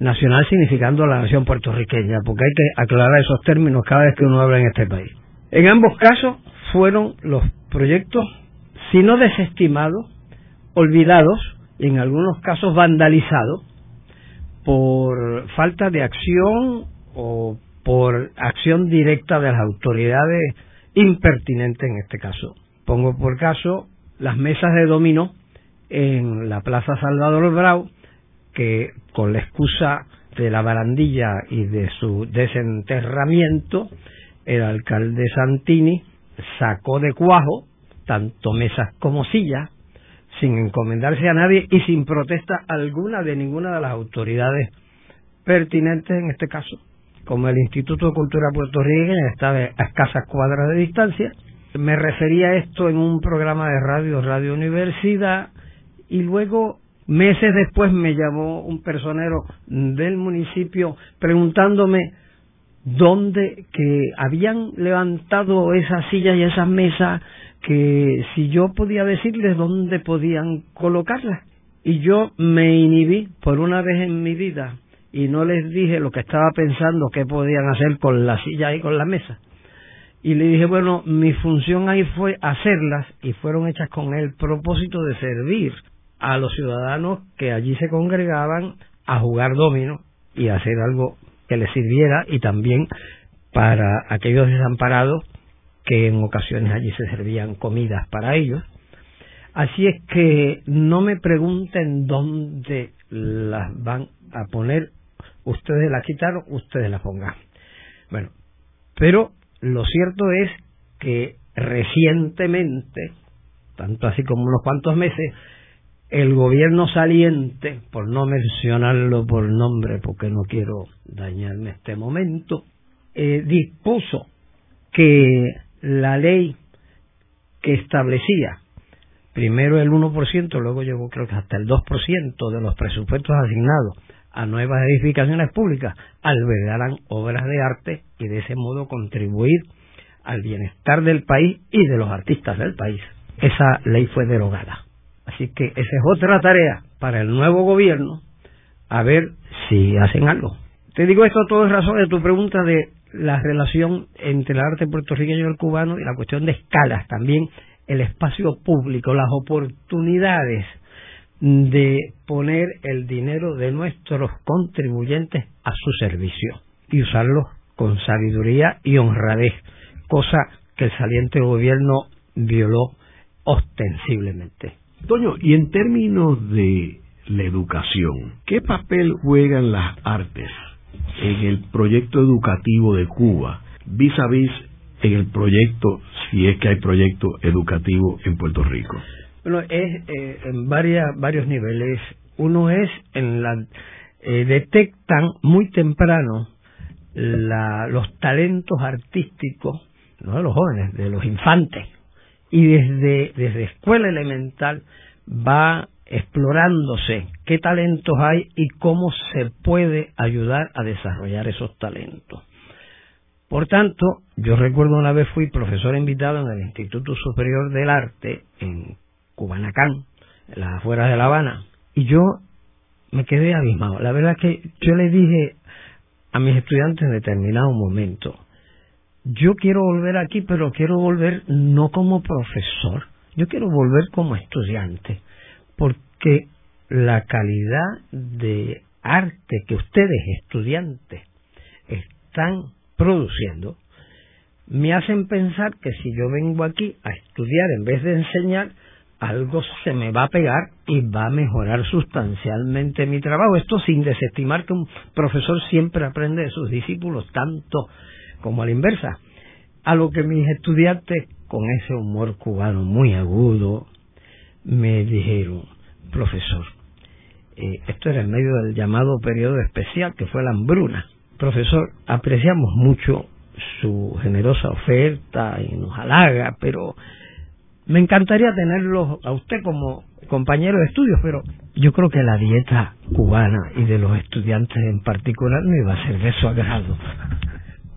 nacional significando la nación puertorriqueña, porque hay que aclarar esos términos cada vez que uno habla en este país. En ambos casos fueron los proyectos, si no desestimados, olvidados y en algunos casos vandalizados por falta de acción o por acción directa de las autoridades impertinentes en este caso. Pongo por caso las mesas de dominó en la Plaza Salvador Brau, que con la excusa de la barandilla y de su desenterramiento, el alcalde Santini sacó de cuajo tanto mesas como sillas, sin encomendarse a nadie y sin protesta alguna de ninguna de las autoridades pertinentes en este caso, como el Instituto de Cultura Puertorriqueña está a escasas cuadras de distancia. Me refería a esto en un programa de radio, Radio Universidad, y luego meses después me llamó un personero del municipio preguntándome dónde que habían levantado esas sillas y esas mesas que si yo podía decirles dónde podían colocarlas. Y yo me inhibí por una vez en mi vida y no les dije lo que estaba pensando que podían hacer con la silla y con la mesa y le dije bueno mi función ahí fue hacerlas y fueron hechas con el propósito de servir a los ciudadanos que allí se congregaban a jugar domino y hacer algo que les sirviera y también para aquellos desamparados que en ocasiones allí se servían comidas para ellos. Así es que no me pregunten dónde las van a poner, ustedes las quitaron, ustedes las pongan. Bueno, pero lo cierto es que recientemente, tanto así como unos cuantos meses, el gobierno saliente, por no mencionarlo por nombre porque no quiero dañarme este momento, eh, dispuso que la ley que establecía primero el 1%, luego llegó creo que hasta el 2% de los presupuestos asignados a nuevas edificaciones públicas albergaran obras de arte y de ese modo contribuir al bienestar del país y de los artistas del país. Esa ley fue derogada. Así que esa es otra tarea para el nuevo gobierno, a ver si hacen algo. Te digo esto todo en razón de tu pregunta de la relación entre el arte puertorriqueño y el cubano y la cuestión de escalas, también el espacio público, las oportunidades de poner el dinero de nuestros contribuyentes a su servicio y usarlo con sabiduría y honradez, cosa que el saliente gobierno violó ostensiblemente. Toño, y en términos de la educación, ¿qué papel juegan las artes en el proyecto educativo de Cuba vis a vis en el proyecto, si es que hay proyecto educativo en Puerto Rico? Bueno, es eh, en varias, varios niveles. Uno es en la eh, detectan muy temprano la, los talentos artísticos, no de los jóvenes, de los infantes, y desde, desde escuela elemental va explorándose qué talentos hay y cómo se puede ayudar a desarrollar esos talentos. Por tanto, yo recuerdo una vez fui profesor invitado en el Instituto Superior del Arte en Cubanacán, en las afueras de La Habana, y yo me quedé abismado. La verdad es que yo le dije a mis estudiantes en determinado momento, yo quiero volver aquí, pero quiero volver no como profesor, yo quiero volver como estudiante, porque la calidad de arte que ustedes estudiantes están produciendo me hacen pensar que si yo vengo aquí a estudiar en vez de enseñar, algo se me va a pegar y va a mejorar sustancialmente mi trabajo. Esto sin desestimar que un profesor siempre aprende de sus discípulos, tanto como a la inversa. A lo que mis estudiantes con ese humor cubano muy agudo, me dijeron, profesor, eh, esto era en medio del llamado periodo especial que fue la hambruna. Profesor, apreciamos mucho su generosa oferta y nos halaga, pero me encantaría tenerlo a usted como compañero de estudios, pero yo creo que la dieta cubana y de los estudiantes en particular no iba a ser de su agrado,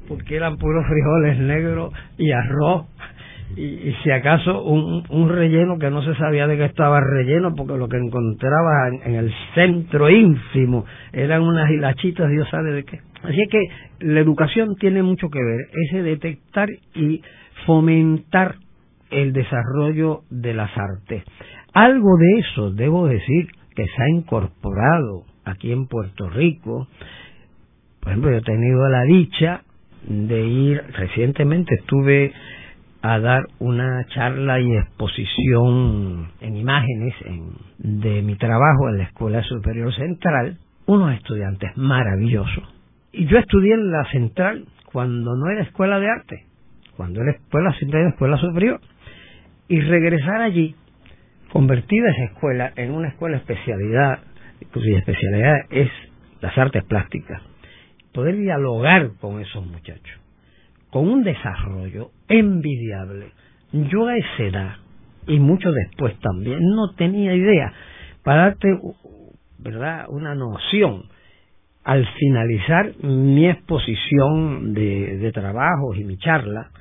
porque eran puros frijoles negros y arroz y, si acaso un, un, relleno que no se sabía de qué estaba relleno porque lo que encontraba en, el centro ínfimo eran unas hilachitas Dios sabe de qué. Así que la educación tiene mucho que ver ese detectar y fomentar el desarrollo de las artes algo de eso debo decir que se ha incorporado aquí en Puerto Rico por ejemplo yo he tenido la dicha de ir recientemente estuve a dar una charla y exposición en imágenes de mi trabajo en la Escuela Superior Central, unos estudiantes maravillosos. Y yo estudié en la Central cuando no era escuela de arte, cuando era escuela central escuela superior. Y regresar allí, convertida esa escuela en una escuela especialidad, cuya especialidad es las artes plásticas, poder dialogar con esos muchachos con un desarrollo envidiable. Yo a esa edad, y mucho después también, no tenía idea. Para darte ¿verdad? una noción, al finalizar mi exposición de, de trabajos y mi charla,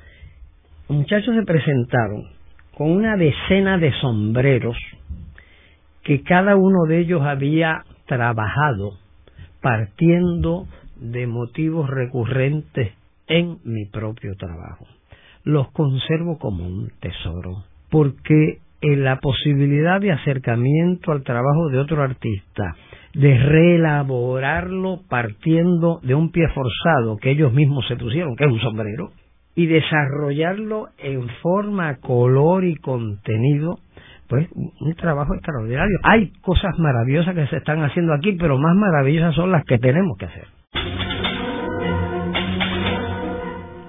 muchachos se presentaron con una decena de sombreros que cada uno de ellos había trabajado partiendo de motivos recurrentes en mi propio trabajo. Los conservo como un tesoro, porque en la posibilidad de acercamiento al trabajo de otro artista, de reelaborarlo partiendo de un pie forzado que ellos mismos se pusieron, que es un sombrero, y desarrollarlo en forma, color y contenido, pues un trabajo extraordinario. Hay cosas maravillosas que se están haciendo aquí, pero más maravillosas son las que tenemos que hacer.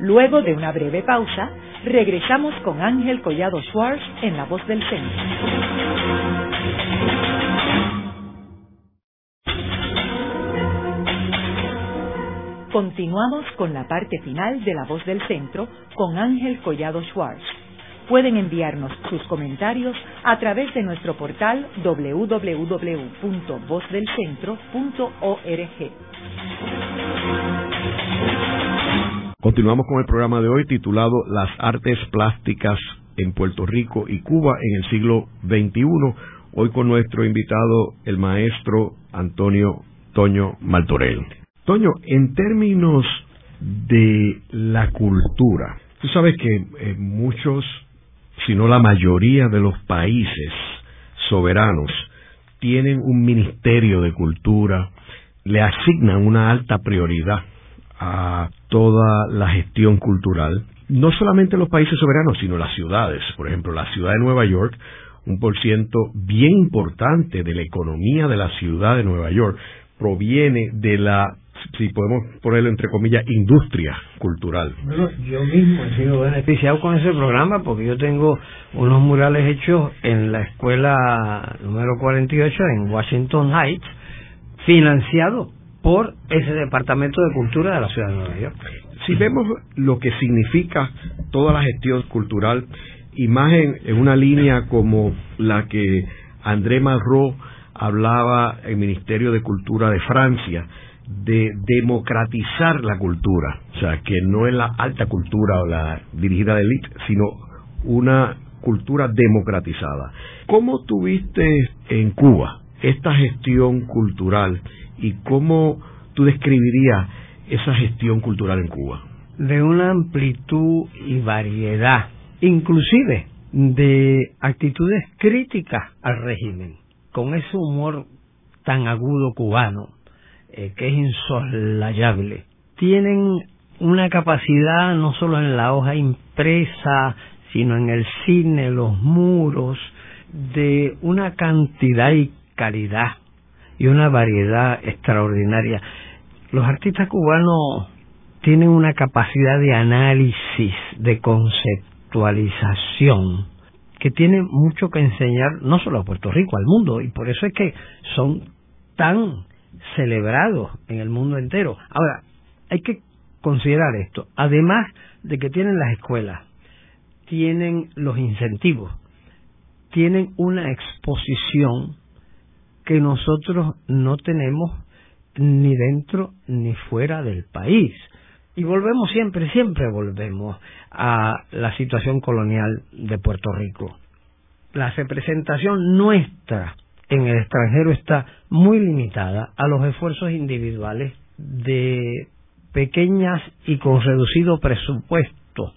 Luego de una breve pausa, regresamos con Ángel Collado Schwartz en La Voz del Centro. Continuamos con la parte final de La Voz del Centro con Ángel Collado Schwartz. Pueden enviarnos sus comentarios a través de nuestro portal www.vozdelcentro.org. Continuamos con el programa de hoy titulado Las artes plásticas en Puerto Rico y Cuba en el siglo XXI. Hoy con nuestro invitado, el maestro Antonio Toño Maltorel. Toño, en términos de la cultura, tú sabes que eh, muchos, si no la mayoría de los países soberanos tienen un ministerio de cultura, le asignan una alta prioridad a toda la gestión cultural, no solamente los países soberanos, sino las ciudades. Por ejemplo, la ciudad de Nueva York, un por ciento bien importante de la economía de la ciudad de Nueva York proviene de la, si podemos ponerlo entre comillas, industria cultural. Bueno, yo mismo he sido beneficiado con ese programa porque yo tengo unos murales hechos en la escuela número 48 en Washington Heights, financiado por ese Departamento de Cultura de la Ciudad de Nueva York. Si vemos lo que significa toda la gestión cultural, imagen en, una línea como la que André Malraux hablaba en el Ministerio de Cultura de Francia, de democratizar la cultura, o sea, que no es la alta cultura o la dirigida de élite, sino una cultura democratizada. ¿Cómo tuviste en Cuba esta gestión cultural y cómo tú describirías esa gestión cultural en Cuba? De una amplitud y variedad, inclusive de actitudes críticas al régimen, con ese humor tan agudo cubano, eh, que es insoslayable. Tienen una capacidad no solo en la hoja impresa, sino en el cine, los muros, de una cantidad y calidad y una variedad extraordinaria. Los artistas cubanos tienen una capacidad de análisis, de conceptuar intelectualización que tiene mucho que enseñar no solo a Puerto Rico, al mundo, y por eso es que son tan celebrados en el mundo entero. Ahora, hay que considerar esto, además de que tienen las escuelas, tienen los incentivos, tienen una exposición que nosotros no tenemos ni dentro ni fuera del país. Y volvemos siempre, siempre volvemos a la situación colonial de Puerto Rico. La representación nuestra en el extranjero está muy limitada a los esfuerzos individuales de pequeñas y con reducido presupuesto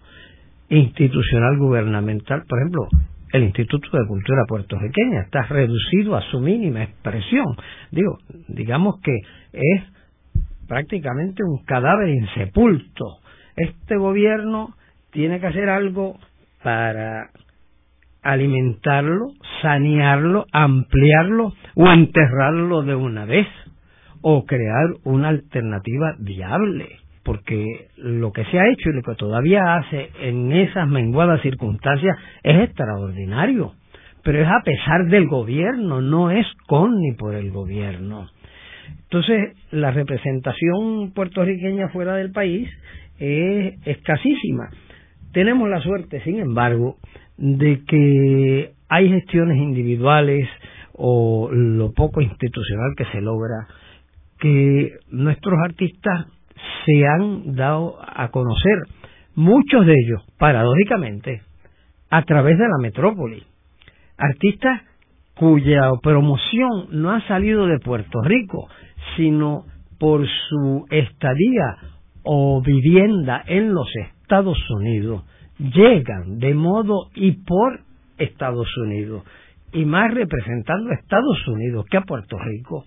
institucional gubernamental. Por ejemplo, el Instituto de Cultura puertorriqueña está reducido a su mínima expresión. Digo, digamos que es prácticamente un cadáver insepulto. Este gobierno tiene que hacer algo para alimentarlo, sanearlo, ampliarlo o enterrarlo de una vez o crear una alternativa viable porque lo que se ha hecho y lo que todavía hace en esas menguadas circunstancias es extraordinario, pero es a pesar del gobierno, no es con ni por el gobierno. Entonces, la representación puertorriqueña fuera del país es escasísima. Tenemos la suerte, sin embargo, de que hay gestiones individuales o lo poco institucional que se logra, que nuestros artistas se han dado a conocer, muchos de ellos, paradójicamente, a través de la metrópoli. Artistas cuya promoción no ha salido de Puerto Rico, sino por su estadía o vivienda en los Estados Unidos, llegan de modo y por Estados Unidos, y más representando a Estados Unidos que a Puerto Rico,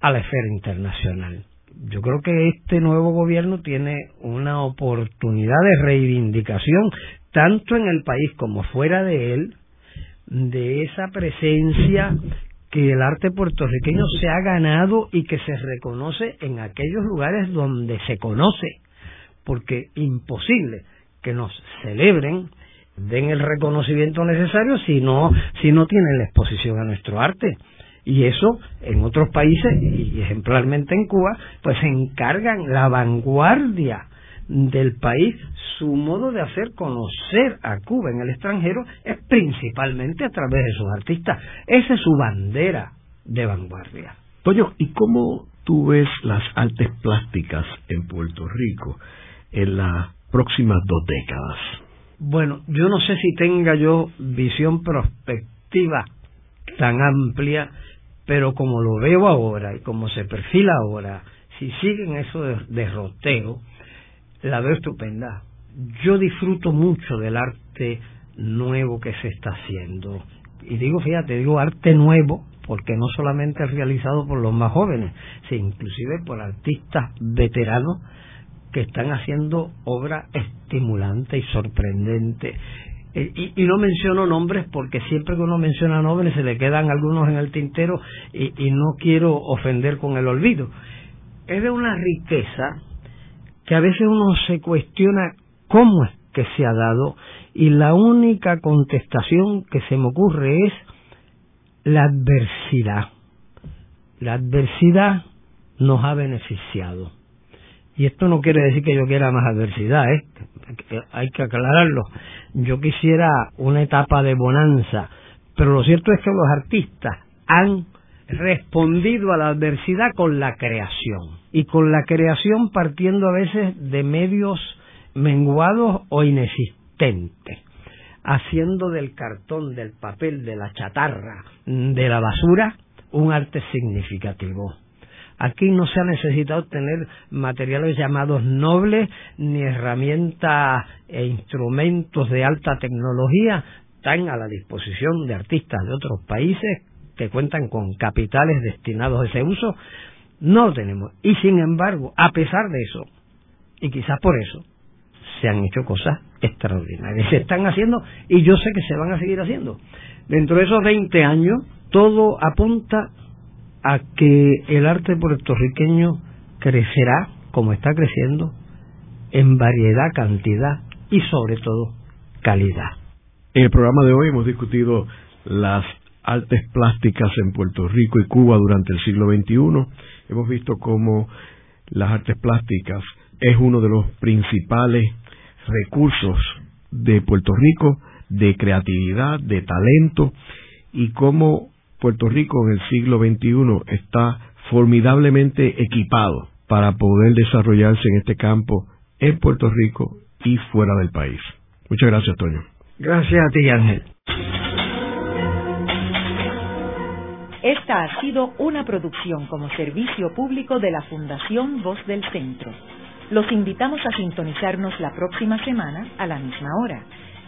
a la esfera internacional. Yo creo que este nuevo gobierno tiene una oportunidad de reivindicación, tanto en el país como fuera de él, de esa presencia que el arte puertorriqueño se ha ganado y que se reconoce en aquellos lugares donde se conoce, porque imposible que nos celebren, den el reconocimiento necesario si no, si no tienen la exposición a nuestro arte. Y eso en otros países y ejemplarmente en Cuba pues se encargan la vanguardia del país. Su modo de hacer conocer a Cuba en el extranjero es principalmente a través de sus artistas. Esa es su bandera de vanguardia. Toño ¿y cómo tú ves las artes plásticas en Puerto Rico en las próximas dos décadas? Bueno, yo no sé si tenga yo visión prospectiva tan amplia pero como lo veo ahora y como se perfila ahora, si siguen eso de derroteo, la veo estupenda. Yo disfruto mucho del arte nuevo que se está haciendo. Y digo, fíjate, digo arte nuevo, porque no solamente es realizado por los más jóvenes, sino inclusive por artistas veteranos que están haciendo obra estimulante y sorprendente. Eh, y, no menciono nombres porque siempre que uno menciona nombres se le quedan algunos en el tintero y, y no quiero ofender con el olvido. Es de una riqueza que a veces uno se cuestiona cómo es que se ha dado y la única contestación que se me ocurre es la adversidad. La adversidad nos ha beneficiado. Y esto no quiere decir que yo quiera más adversidad, ¿eh? hay que aclararlo. Yo quisiera una etapa de bonanza, pero lo cierto es que los artistas han respondido a la adversidad con la creación. Y con la creación partiendo a veces de medios menguados o inexistentes, haciendo del cartón, del papel, de la chatarra, de la basura, un arte significativo. Aquí no se ha necesitado tener materiales llamados nobles ni herramientas e instrumentos de alta tecnología tan a la disposición de artistas de otros países que cuentan con capitales destinados a ese uso. No lo tenemos. Y sin embargo, a pesar de eso, y quizás por eso, se han hecho cosas extraordinarias. Se están haciendo y yo sé que se van a seguir haciendo. Dentro de esos 20 años, todo apunta a que el arte puertorriqueño crecerá como está creciendo en variedad, cantidad y sobre todo calidad. En el programa de hoy hemos discutido las artes plásticas en Puerto Rico y Cuba durante el siglo XXI. Hemos visto cómo las artes plásticas es uno de los principales recursos de Puerto Rico de creatividad, de talento y cómo Puerto Rico en el siglo XXI está formidablemente equipado para poder desarrollarse en este campo en Puerto Rico y fuera del país. Muchas gracias, Toño. Gracias a ti, Ángel. Esta ha sido una producción como servicio público de la Fundación Voz del Centro. Los invitamos a sintonizarnos la próxima semana a la misma hora.